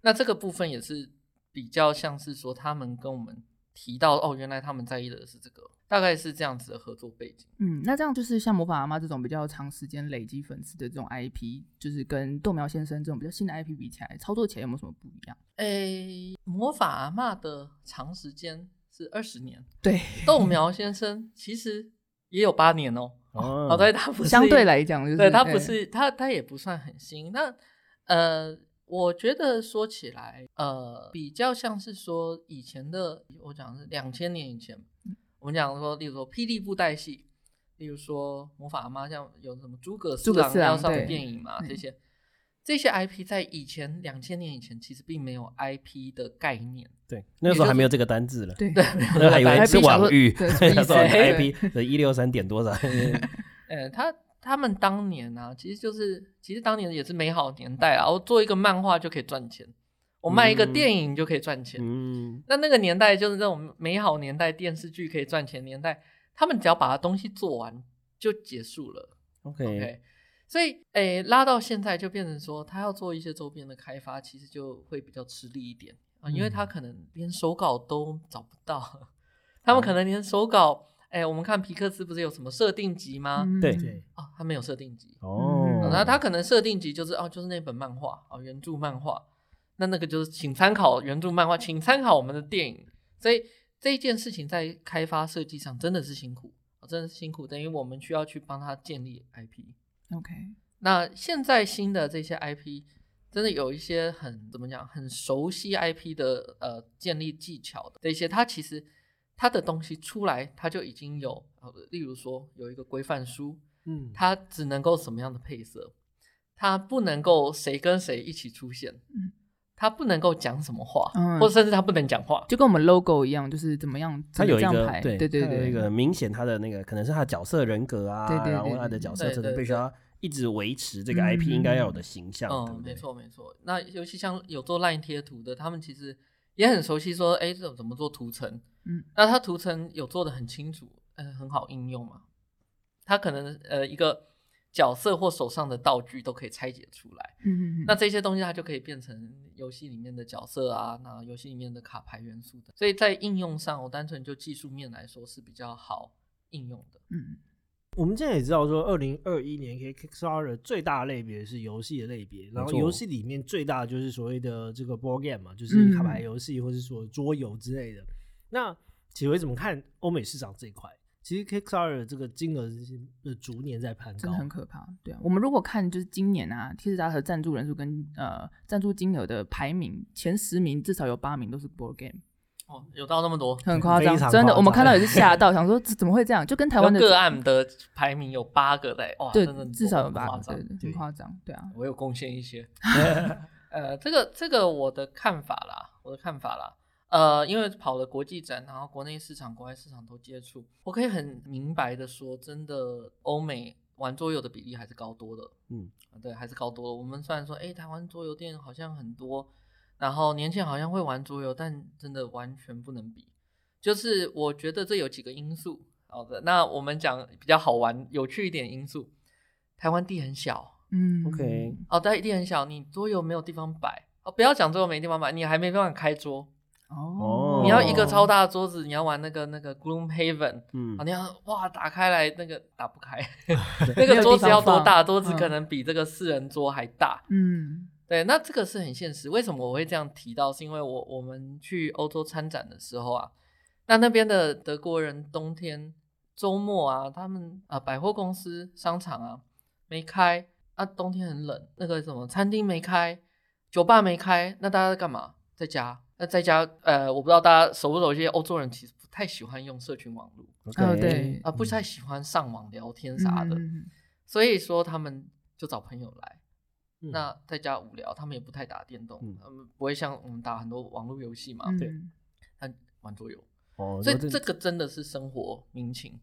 那这个部分也是比较像是说他们跟我们提到哦，原来他们在意的是这个，大概是这样子的合作背景。嗯，那这样就是像魔法阿妈这种比较长时间累积粉丝的这种 IP，就是跟豆苗先生这种比较新的 IP 比起来，操作起来有没有什么不一样？诶，魔法阿妈的长时间是二十年，对，豆苗先生其实也有八年哦。哦哦，对，他不是相对来讲，就是对他不是他他也不算很新。那呃，我觉得说起来，呃，比较像是说以前的，我讲是两千年以前，我们讲说，例如说霹雳布袋戏，例如说魔法阿妈，像有什么诸葛四郎郎要上对电影嘛，对这些这些 IP 在以前两千年以前其实并没有 IP 的概念。对，那时候还没有这个单字了，对对，那时候还以为是网域，对那时候 IP 的一六三点多少？呃，他他们当年啊，其实就是其实当年也是美好年代啊，我做一个漫画就可以赚钱，我卖一个嗯。电影就可以赚钱。嗯，那那个年代就是那种美好年代，电视剧可以赚钱年代，他们只要把东西做完就结束了。OK，OK，所以诶拉到现在就变成说，他要做一些周边的开发，其实就会比较吃力一点啊，因为他可能连手稿都找不到，他们可能连手稿，诶，我们看皮克斯不是有什么设定集吗？嗯对对，哦，他没有设定集，哦。嗯，那他可能设定集就是哦，就是那本漫画哦，原著漫画，那那个就是请参考原著漫画，请参考我们的电影。所以这一件事情在开发设计上真的是辛苦，哦真的是辛苦，等于我们需要去帮他建立 IP。OK，那现在新的这些 IP，真的有一些很怎么讲，很熟悉 IP 的呃建立技巧的这些，它其实它的东西出来，它就已经有，呃例如说有一个规范书，嗯，它只能够什么样的配色，它不能够谁跟谁一起出现，嗯它不能够讲什么话，嗯或者甚至他不能讲话。就跟我们 logo 一样，就是怎么样，他有一个对对对对，一个明显他的那个可能是他的角色人格啊，对对对然后他的角色真的必须要一直维持这个嗯 IP 应该要有的形象，对嗯，不对没。错没错。那尤其像有做 LINE 贴图的，他们其实也很熟悉说，哎，这种怎么做图层？嗯，那他图层有做的很清楚，嗯、很好应用嘛。他可能呃一个角色或手上的道具都可以拆解出来。嗯嗯嗯，那这些东西它就可以变成游戏里面的角色啊，那游戏里面的卡牌元素的。所以在应用上，我单纯就技术面来说是比较好应用的。嗯我们现在也知道说，二零二一年 K Kickstarter 最大的类别是游戏的类别，然后游戏里面最大的就是所谓的这个 board game 嘛，就是卡嗯牌游戏或者说桌游之类的。那几位怎么看欧美市场这一块？其实 Kickstarter 这个金额是呃逐年在攀高真的，很可怕。对啊，我们如果看就是今年啊，贴士达和赞助人数跟呃赞助金额的排名前十名，至少有八名都是 board game，哦，有到那么多，很夸张真的，我们看到也是吓 到，想说怎么会这样？就跟台湾的有个案的排名有八个在，哇，对真的，至少有八个，很夸张对，对对很夸张，对啊，我有贡献一些。呃，这个这个我的看法啦，我的看法啦。呃，因为跑了国际展，然后国内市场、国外市场都接触，我可以很明白的说，真的欧美玩桌游的比例还是高多的。嗯啊，对，还是高多了。我们虽然说，哎，台湾桌游店好像很多，然后年轻人好像会玩桌游，但真的完全不能比。就是我觉得这有几个因素。好的，那我们讲比较好玩、有趣一点因素。台湾地很小，嗯 OK 哦，对，地很小，你桌游没有地方摆。哦，不要讲桌游没地方摆，你还没办法开桌。哦，你要一个超大的桌子，你要玩那个那个 Gloomhaven，嗯啊，你要哇打开来那个打不开，那个桌子要多大？桌子嗯可能比这个四人桌还大。嗯对，那这个是很现实。为什么我会这样提到？是因为我我们去欧洲参展的时候啊，那那边的德国人冬天周末啊，他们啊百货公司、商场啊没开啊，冬天很冷，那个什么餐厅没开，酒吧没开，那大家在干嘛？在家。那在家，呃，我不知道大家熟不熟悉，欧洲人其实不太喜欢用社群网络哦对啊，不太喜欢上网聊天啥的，嗯所以说他们就找朋友来。嗯。那在家无聊，他们也不太打电动，嗯。他们不会像我们打很多网络游戏嘛，嗯。对。他玩桌游，哦，所以这这个真的是生活民情。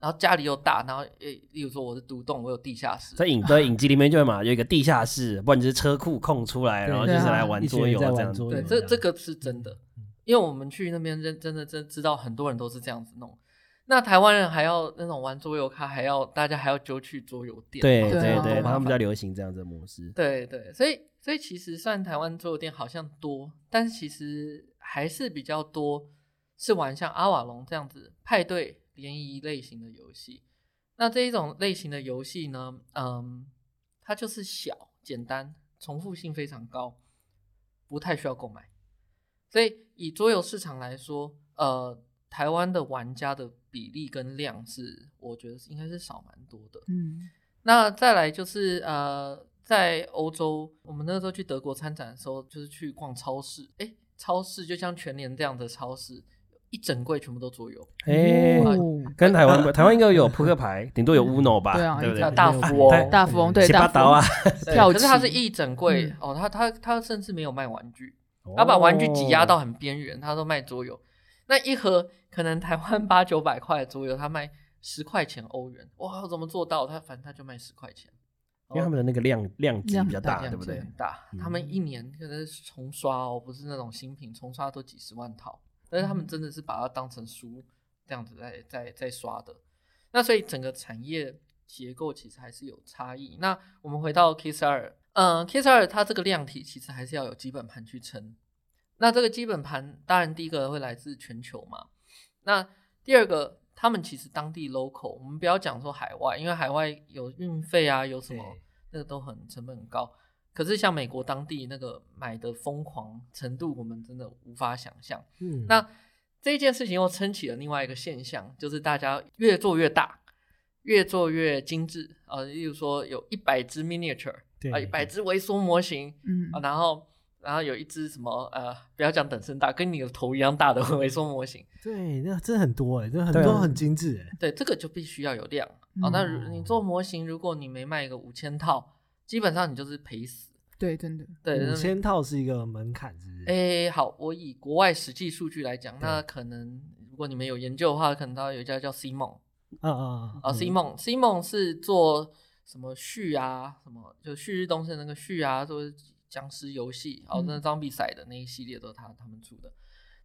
然后家里又大，然后诶，例如说我是独栋，我有地下室，在影在影集里面就会嘛，有一个地下室，不然就是车库空出来，然后就是来玩桌游一群人在玩这样子。对，桌游这这这个是真的嗯，因为我们去那边真真的真知道很多人都是这样子弄。那台湾人还要那种玩桌游卡，还要大家还要揪去桌游店，对对啊对他们比较流行这样子的模式。对对，所以所以其实算台湾桌游店好像多，但是其实还是比较多是玩像阿瓦隆这样子派对联谊类型的游戏。那这一种类型的游戏呢，嗯，它就是小、简单、重复性非常高，不太需要购买。所以以桌游市场来说，呃，台湾的玩家的比例跟量是，我觉得应该是少蛮多的。嗯那再来就是呃，在欧洲，我们那时候去德国参展的时候，就是去逛超市，诶，超市就像全联这样的超市，一整柜全部都桌游，哎，哦。跟台湾不，台湾应该有扑克牌，顶多有 Uno 吧，对啊对不对？大富翁对大富翁对七大刀啊。跳可是它是棋一整柜、嗯。哦，它它它甚至没有卖玩具，他把玩具挤压到很边缘，他都卖桌游。那一盒可能台湾八九百块的桌游，他卖十块钱欧元，哇，怎么做到？他反正他就卖十块钱，因为他们的那个量量级比较大，对不对？很？大，嗯。他们一年可能是重刷哦，不是那种新品，重刷都几十万套，但是他们真的是把它当成书这样子在在在刷的。那所以整个产业结构其实还是有差异。那我们回到 Kiss 二，嗯，Kiss 二它这个量体其实还是要有基本盘去撑。那这个基本盘当然第一个会来自全球嘛，那第二个他们其实当地 local，我们不要讲说海外，因为海外有运费啊，有什么那个都很成本很高。可是像美国当地那个买的疯狂程度，我们真的无法想象。嗯，那这件事情又撑起了另外一个现象，就是大家越做越大，越做越精致啊、呃例如说有一百只 miniature 啊，一百只微缩模型嗯啊，然后然后有一只什么呃，不要讲等身大，跟你的头一样大的 微缩模型，对，那真的很多哎，真的很多很精致哎，对，这个就必须要有量啊。那如你做模型，如果你没卖个五千套，基本上你就是赔死。对，真的，对，五千套是一个门槛，是不是？诶，好，我以国外实际数据来讲，那可能如果你们有研究的话，可能它有一家叫 C 梦啊啊啊，C 梦，C 梦是做什么旭啊，什么就旭日东升那个旭啊，做僵尸游戏，然后那嗯张比赛的那一系列都是他他们出的，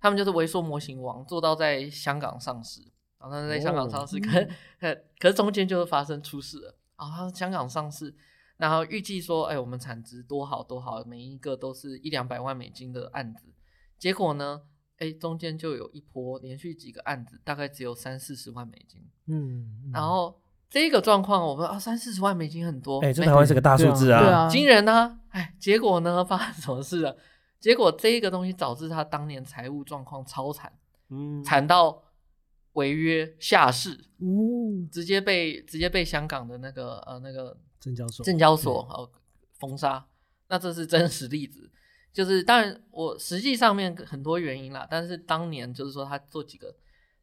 他们就是微缩模型王，做到在香港上市，然后他在香港上市，哦可可可是中间就是发生出事了，啊，他香港上市。然后预计说，哎，我们产值多好多好，每一个都是一两百万美金的案子。结果呢，哎，中间就有一波连续几个案子，大概只有三四十万美金。嗯，嗯然后这个状况，我们啊三四十万美金很多，哎，这没台湾是个大数字对啊，啊，惊人啊！哎，结果呢发生什么事了？结果这一个东西导致他当年财务状况超惨，嗯，惨到违约下市，哦，直接被直接被香港的那个呃那个证交所，证交所哦封杀。那这是真实例子，就是当然我实际上面很多原因啦，但是当年就是说他做几个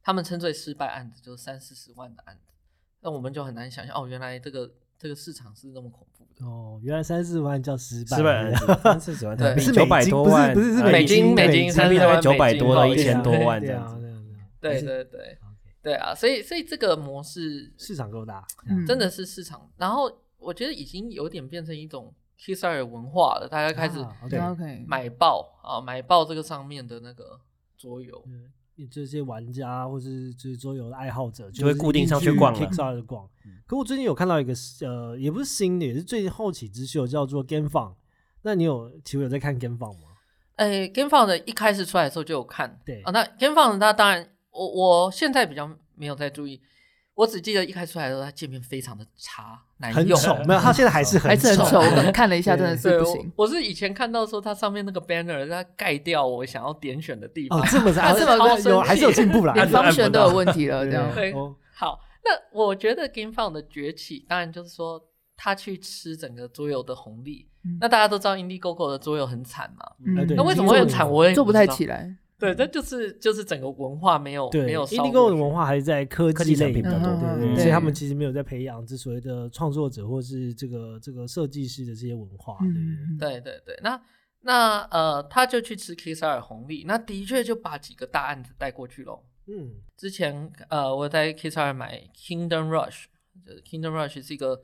他们称最失败案子，就是三四十万的案子，那我们就很难想象哦，原来这个这个市场是那么恐怖的。哦，原来三四万叫失败，失败案子三四十万，对。是九百多万，不是美金美金台币大概30万九百多到一千多万这样子。对啊，对啊对对对。对啊，所以所以这个模式市场够大，嗯。真的是市场，然后我觉得已经有点变成一种 Kickstarter 文化了，大家开始买爆啊，买爆这个上面的那个桌游。嗯这些玩家或是就是桌游的爱好者，就会固定上去逛了 Kickstarter 逛。可我最近有看到一个呃，也不是新的，也是最近后起之秀，叫做 Game Fun。那你有其实有在看 Game Fun 吗？哎，GameFound 的一开始出来的时候就有看，对啊，那 GameFound 它当然，我我现在比较没有在注意，我只记得一开始出来的时候，它界面非常的差，难用，很丑，没有，他现在还是还是很丑，看了一下，真的是不行。我是以前看到说它上面那个 banner，它盖掉我想要点选的地方。哦，这么 它这超生气有还是有进步啦。连方选都有到问题了，这样。好，那我觉得 GameFound 的崛起，当然就是说它去吃整个桌游的红利。嗯那大家都知道 IndieGoGo 的桌游很惨嘛，嗯哎对那为什么会很惨？我也做不太起来。对，这就是就是整个文化没有对没有烧 Indigo 的文化还是在科科技产品比较多对对对，嗯所以他对。们其实没有在培养这所谓的创作者或是这个这个设计师的这些文化。对对对。嗯，对对对，那那呃，他就去吃 Kickstarter 红利，那的确就把几个大案子带过去喽。嗯，之前呃，我在 Kickstarter 买 Kingdom Rush，就是 Kingdom Rush 是一个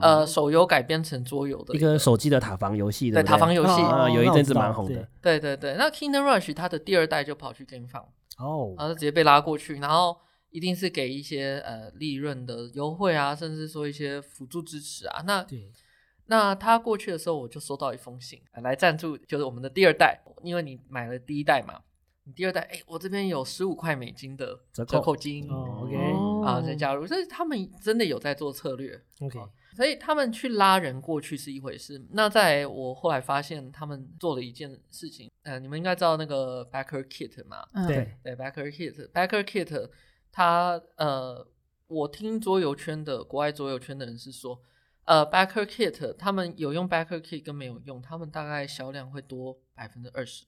呃手游改编成桌游的一个手机的塔防游戏，对不塔防游戏啊，有一阵子蛮红的对。对对对，那 Kingdom Rush 它的第二代就跑去 GameFound，哦然，后直接被拉过去，然后一定是给一些呃利润的优惠啊，甚至说一些辅助支持啊。那对，那他过去的时候，我就收到一封信，呃来赞助，就是我们的第二代，因为你买了第一代嘛，你第二代，哎，我这边有十五块美金的折折扣扣金哦，OK 啊，再加入，所以他们真的有在做策略。OK，所以他们去拉人过去是一回事。那在我后来发现，他们做了一件事情，呃，你们应该知道那个 Backer Kit 嘛？嗯对，对，Backer Kit，Backer Kit，它呃，我听桌游圈的国外桌游圈的人是说，呃，Backer Kit 他们有用 Backer Kit 跟没有用，他们大概销量会多百分之二十。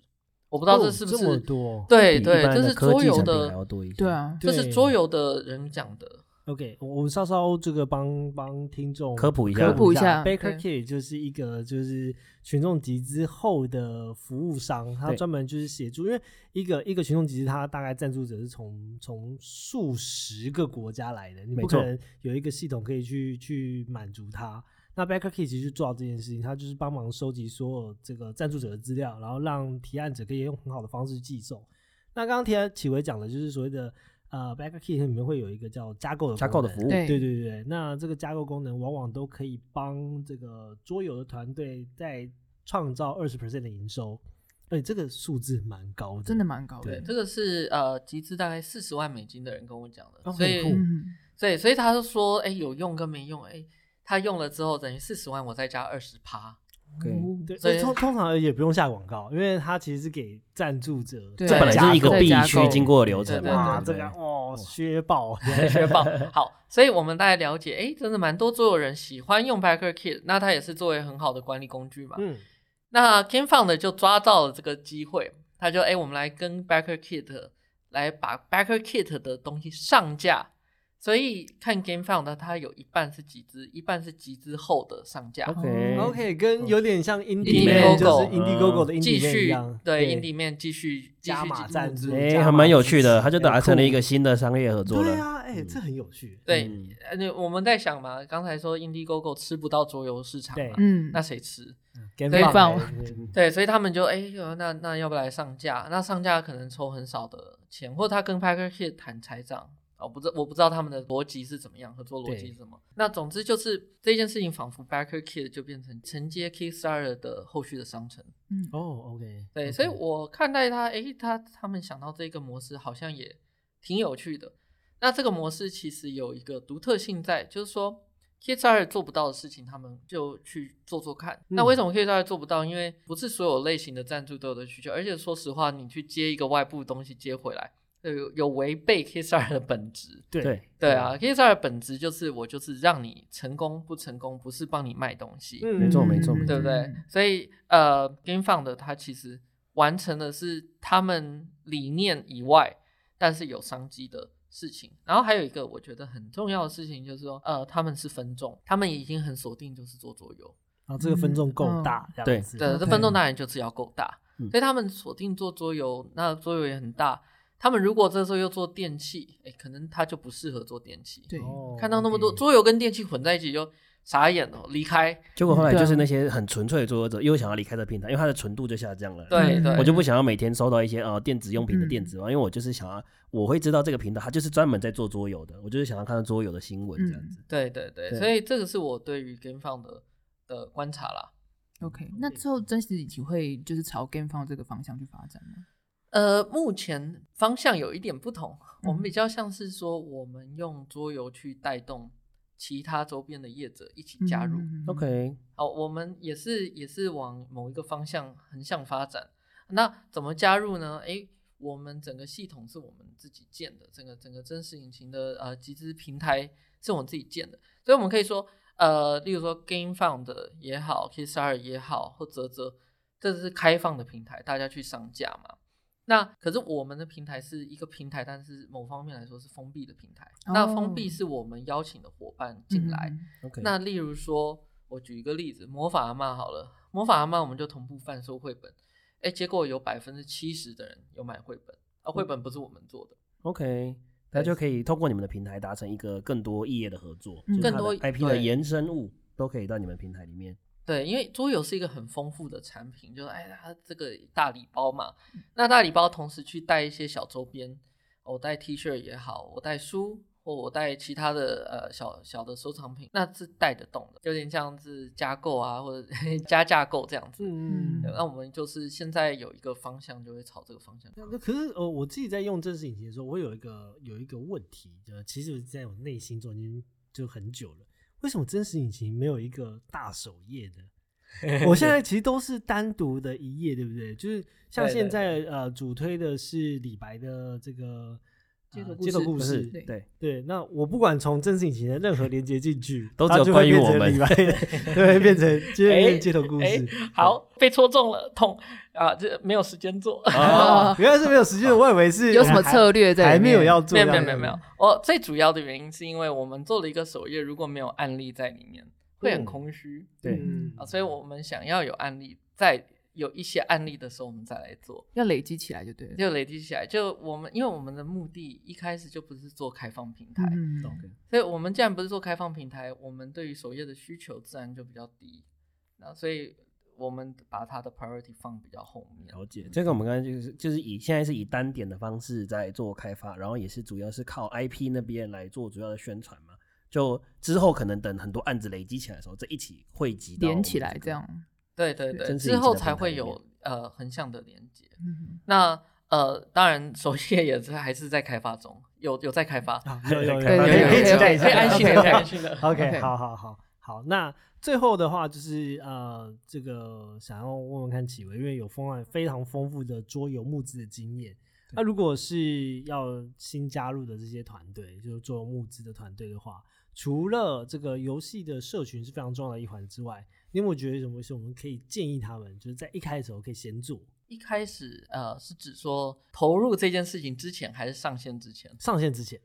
我不知道哦这是不是、这么多对对，这是桌游的，要多一些。对，啊，这是桌游的人讲的。OK，我我稍稍这个帮帮听众科普一下科普一下，Baker Kit 就是一个就是群众集资后的服务商，他专门就是协助，因为一个一个群众集资，他大概赞助者是从从数十个国家来的，你不可能有一个系统可以去去满足他。那 Baker Kit 其实就做到这件事情，他就是帮忙收集所有这个赞助者的资料，然后让提案者可以用很好的方式寄送。那刚刚提案启维讲的就是所谓的呃 Backer Kit 里面会有一个叫加购的加购的服务，对对对对，那这个加购功能往往都可以帮这个桌游的团队在创造二十 percent 的营收，而且这个数字蛮高的，真的蛮高对，的。这个是呃集资大概四十万美金的人跟我讲的，哦所以所以所以他就说，哎，有用跟没用，哎，他用了之后等于四十万，我再加二十趴，对对，所以通通常也不用下广告，因为它其实是给赞助者对这本来就是一个必须经过的流程嘛。这个哦削爆，削爆。好，所以我们大概了解，哎，真的蛮多桌游人喜欢用 Backer Kit，那它也是作为很好的管理工具嘛。嗯，那 GameFound 就抓到了这个机会，他就哎，我们来跟 Backer Kit 来把 Backer Kit 的东西上架。所以看 GameFound，它有一半是集资，一半是集资后的上架。OK OK，跟有点像 Indiegogo Indie 就是 Indiegogo 的嗯继 Indie 一续样，对 Indie 面继续加续码赞助哎，还蛮有趣的，他就达成了一个新的商业合作了。对啊，哎，这很有趣，对嗯，呃那我们在想嘛，刚才说 Indiegogo 吃不到桌游市场嘛，嗯，那谁吃？GameFound 对，所以他们就哎，呃那那要不来上架？那上架可能抽很少的钱，或者他跟 Packer Kid 谈财账。我不知我不知道他们的逻辑是怎么样，合作逻辑是什么。那总之就是这件事情，仿佛 Backer Kid 就变成承接 Kickstarter 的后续的商城。嗯哦，OK，对，所以我看待他，诶，他他们想到这个模式好像也挺有趣的。那这个模式其实有一个独特性在，就是说 Kickstarter 做不到的事情，他们就去做做看。那为什么 Kickstarter 做不到？因为不是所有类型的赞助都有的需求，而且说实话，你去接一个外部东西接回来，有有违背 Kickstarter 的本质。对对，啊，Kickstarter 的本质就是我就是让你成功不成功，不是帮你卖东西。嗯没错没错没错对不对？所以呃，GameFound 它其实完成的是他们理念以外，但是有商机的事情。然后还有一个我觉得很重要的事情就是说，呃，他们是分众，他们已经很锁定就是做桌游，然后这个分众够大，这对样子，对，这分众当然就是要够大，嗯所以他们锁定做桌游，那桌游也很大。他们如果这时候又做电器，哎，可能他就不适合做电器。对，哦看到那么多 OK 桌游跟电器混在一起，就傻眼了，离开。结果后来就是那些很纯粹的作者又想要离开这平台，因为它的纯度就下降了。嗯对对，我就不想要每天收到一些呃电子用品的嗯电子嘛，因为我就是想要我会知道这个频道它就是专门在做桌游的，我就是想要看到桌游的新闻这样子。对对对，对所以这个是我对于 GameFound 的的观察啦。OK，那之后真实一体会就是朝 GameFound 这个方向去发展吗？呃，目前方向有一点不同，我们嗯比较像是说，我们用桌游去带动其他周边的业者一起加入。嗯 OK，好，我们也是也是往某一个方向横向发展。那怎么加入呢？诶，我们整个系统是我们自己建的，整个整个真实引擎的呃集资平台是我们自己建的，所以我们可以说，呃，例如说 GameFound 也好，Kickstarter 也好，或泽泽，这是开放的平台，大家去上架嘛。那可是我们的平台是一个平台，但是某方面来说是封闭的平台。那封闭哦。是我们邀请的伙伴进来，那例如说，我举一个例子，魔法阿嬷好了，魔法阿嬷我们就同步贩售绘本，哎，结果有百分之七十的人有买绘本，啊，绘本不是我们做的，OK，那就。可以通过你们的平台达成一个更多异业的合作，更多 IP 的延伸物都可以到你们平台里面。对，因为桌游是一个很丰富的产品，就是哎，它这个大礼包嘛，那大礼包同时去带一些小周边，我带 T 恤也好，我带书，或我带其他的呃小小的收藏品，那是带得动的，有点像是加购啊，或者 加价购这样子。嗯对那我们就是现在有一个方向，就会朝这个方向。那可是呃，我自己在用正式引擎的时候，我有一个有一个问题，呃，其实在我内心中已经就很久了。为什么真实引擎没有一个大首页的？我现在其实都是单独的一页，对不对？就是像现在呃，主推的是李白的这个街头故呃街头事故事，对对，对，那我不管从正式引擎的任何连接进去，都只有它就会变关于我们成李白的，对，变成 街哎街头故哎事。好，被戳中了，痛啊！这没有时间做。哦，原来是没有时间，我以为是有什么策略在还没有要做没有没有没有没有，我最主要的原因是因为我们做了一个首页，如果没有案例在里面，会很嗯空虚对嗯啊，所以我们想要有案例，在有一些案例的时候，我们再来做，要累积起来就对了。就累积起来。就我们因为我们的目的一开始就不是做开放平台，嗯，所以我们既然不是做开放平台，我们对于首页的需求自然就比较低，那所以我们把它的 priority 放比较后面。了解，这个我们刚才就是就是以现在是以单点的方式在做开发，然后也是主要是靠 IP 那边来做主要的宣传嘛。就之后可能等很多案子累积起来的时候，再一起汇集到我连起来这样。对对对，之后才会有呃横向的连接。嗯，那呃，当然首页也是还是在开发中，有有在开发，啊，有有有，有可以对对可以期待一下，可以安心的，OK，可以安心的。OK，OK 好好好好，那最后的话就是呃，这个想要问问看启维，因为有丰富非常丰富的桌游募资的经验。那如果是要新加入的这些团队，就是桌游募资的团队的话，除了这个游戏的社群是非常重要的一环之外，你有没有觉得什么是我们可以建议他们，就是在一开始的时候可以先做？一开始呃是指说投入这件事情之前，还是上线之前？上线之前，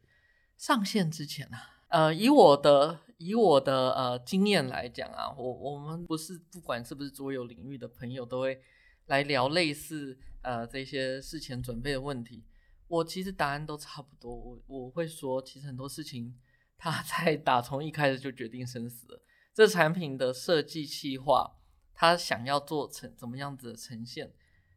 上线之前啊，呃，以我的以我的呃经验来讲啊，我我们不是不管是不是桌游领域的朋友，都会来聊类似呃这些事前准备的问题。我其实答案都差不多，我我会说，其实很多事情他 在打从一开始就决定生死了。这产品的设计企划，它想要做成怎么样子的呈现，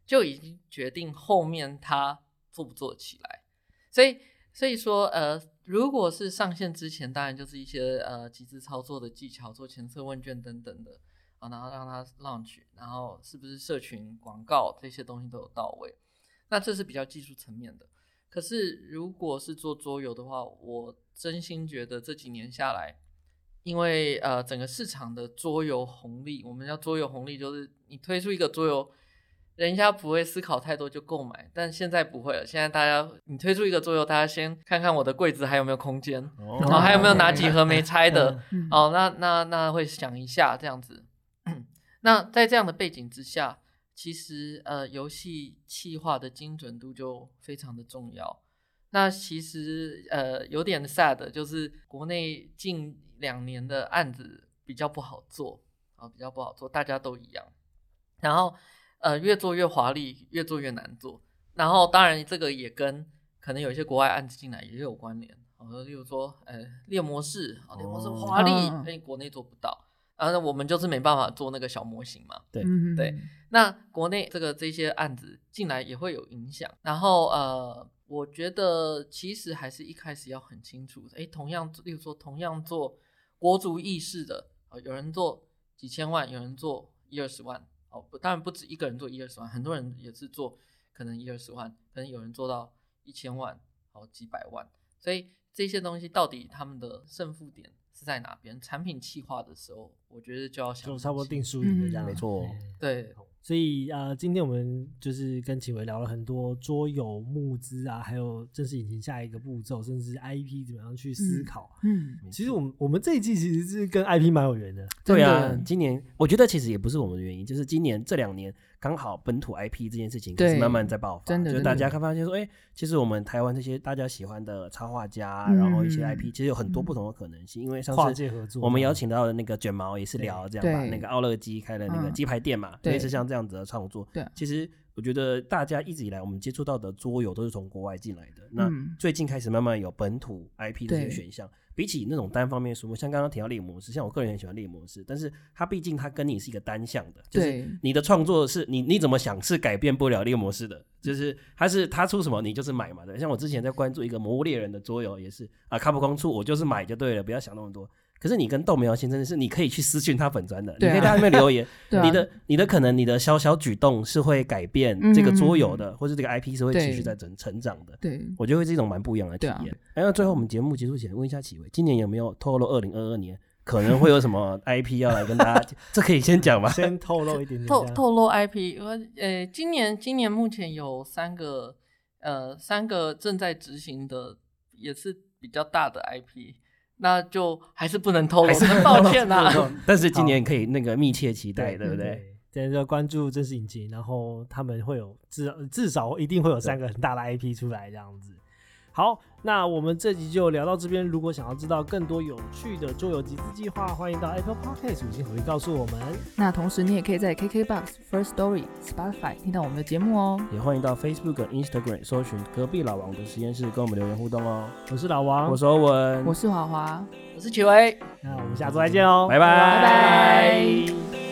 就已经决定后面它做不做起来。所以所以说，呃，如果是上线之前，当然就是一些呃集资操作的技巧，做前测问卷等等的啊，然后让它 launch，然后是不是社群广告这些东西都有到位，那这是比较技术层面的。可是如果是做桌游的话，我真心觉得这几年下来，因为呃整个市场的桌游红利，我们叫桌游红利，就是你推出一个桌游。人家不会思考太多就购买，但现在不会了。现在大家，你推出一个桌游，大家先看看我的柜子还有没有空间，哦然后还有没有哪几盒没拆的，嗯哦，那那那会想一下这样子。那在这样的背景之下，其实呃，游戏企划的精准度就非常的重要。那其实呃有点 sad，就是国内近两年的案子比较不好做啊、比较不好做，大家都一样。然后呃越做越华丽，越做越难做。然后当然这个也跟可能有一些国外案子进来也有关联。哦，例如说，呃，猎魔士，啊，猎魔士哦华丽，嗯哎、国内做不到，然后我们就是没办法做那个小模型嘛。对嗯对，那国内这个这些案子进来也会有影响。然后呃，我觉得其实还是一开始要很清楚，哎，同样，例如说同样做国族意识的，啊，有人做几千万，有人做一二十万，哦，不，当然不止一个人做一二十万，很多人也是做可能一二十万，可能有人做到一千万，好几百万，所以这些东西到底他们的胜负点是在哪边？产品企划的时候，我觉得就要想就很差不多定输赢的这样。嗯没错对对。所以呃，今天我们就是跟启维聊了很多桌游募资啊，还有正式引擎下一个步骤，甚至 IP 怎么样去思嗯考。嗯，其实我们我们这一季其实是跟 IP 蛮有缘的，对啊，今年我觉得其实也不是我们的原因，就是今年这两年刚好本土 IP 这件事情开始慢慢在爆发，真的就大家看发现说，哎、其实我们台湾这些大家喜欢的插画家，嗯然后一些 IP，其实有很多不同的可能性。因为上次。我们邀请到的那个卷毛也是聊这样吧，那个奥乐基开了那个嗯鸡排店嘛，对类似像这样子的创作。对其实我觉得大家一直以来我们接触到的桌游都是从国外进来的，那嗯最近开始慢慢有本土 IP 这些选项。比起那种单方面书目，像刚刚提到猎模式，像我个人很喜欢猎模式，但是它毕竟它跟你是一个单向的，就是你的创作是你你怎么想是改变不了猎模式的，就是它是它出什么你就是买嘛的。像我之前在关注一个魔物猎人的桌游，也是啊，卡普空出我就是买就对了，不要想那么多。可是你跟豆苗先生是你可以去私讯他粉砖的，你可以在那边留言，你的你的可能你的小小举动是会改变这个桌游的，或者这个 IP 是会持续在成成长的。对，我觉得会是一种蛮不一样的体验。哎，那最后我们节目结束前问一下启伟，今年有没有透露二零二二年可能会有什么 IP 要来跟大家？这可以先讲吗？先透露一点点，透透露 IP，我呃，今年今年目前有三个呃三个正在执行的，也是比较大的 IP，那就还是不能透露，还是很抱歉啊啦。但是今年可以那个密切期待，对不对？对，现在就关注正式引擎，然后他们会有至至少一定会有三个很大的 IP 出来这样子。好，那我们这集就聊到这边。如果想要知道更多有趣的桌游集资计划，欢迎到 Apple Podcast 五星鼓励告诉我们。那同时你也可以在 KKBox、First Story、Spotify 听到我们的节目哦。也欢迎到 Facebook、Instagram 搜寻隔壁老王的实验室，跟我们留言互动哦。我是老王我，是欧文，我是华华。我是曲威。那我们下周再见哦，拜拜拜拜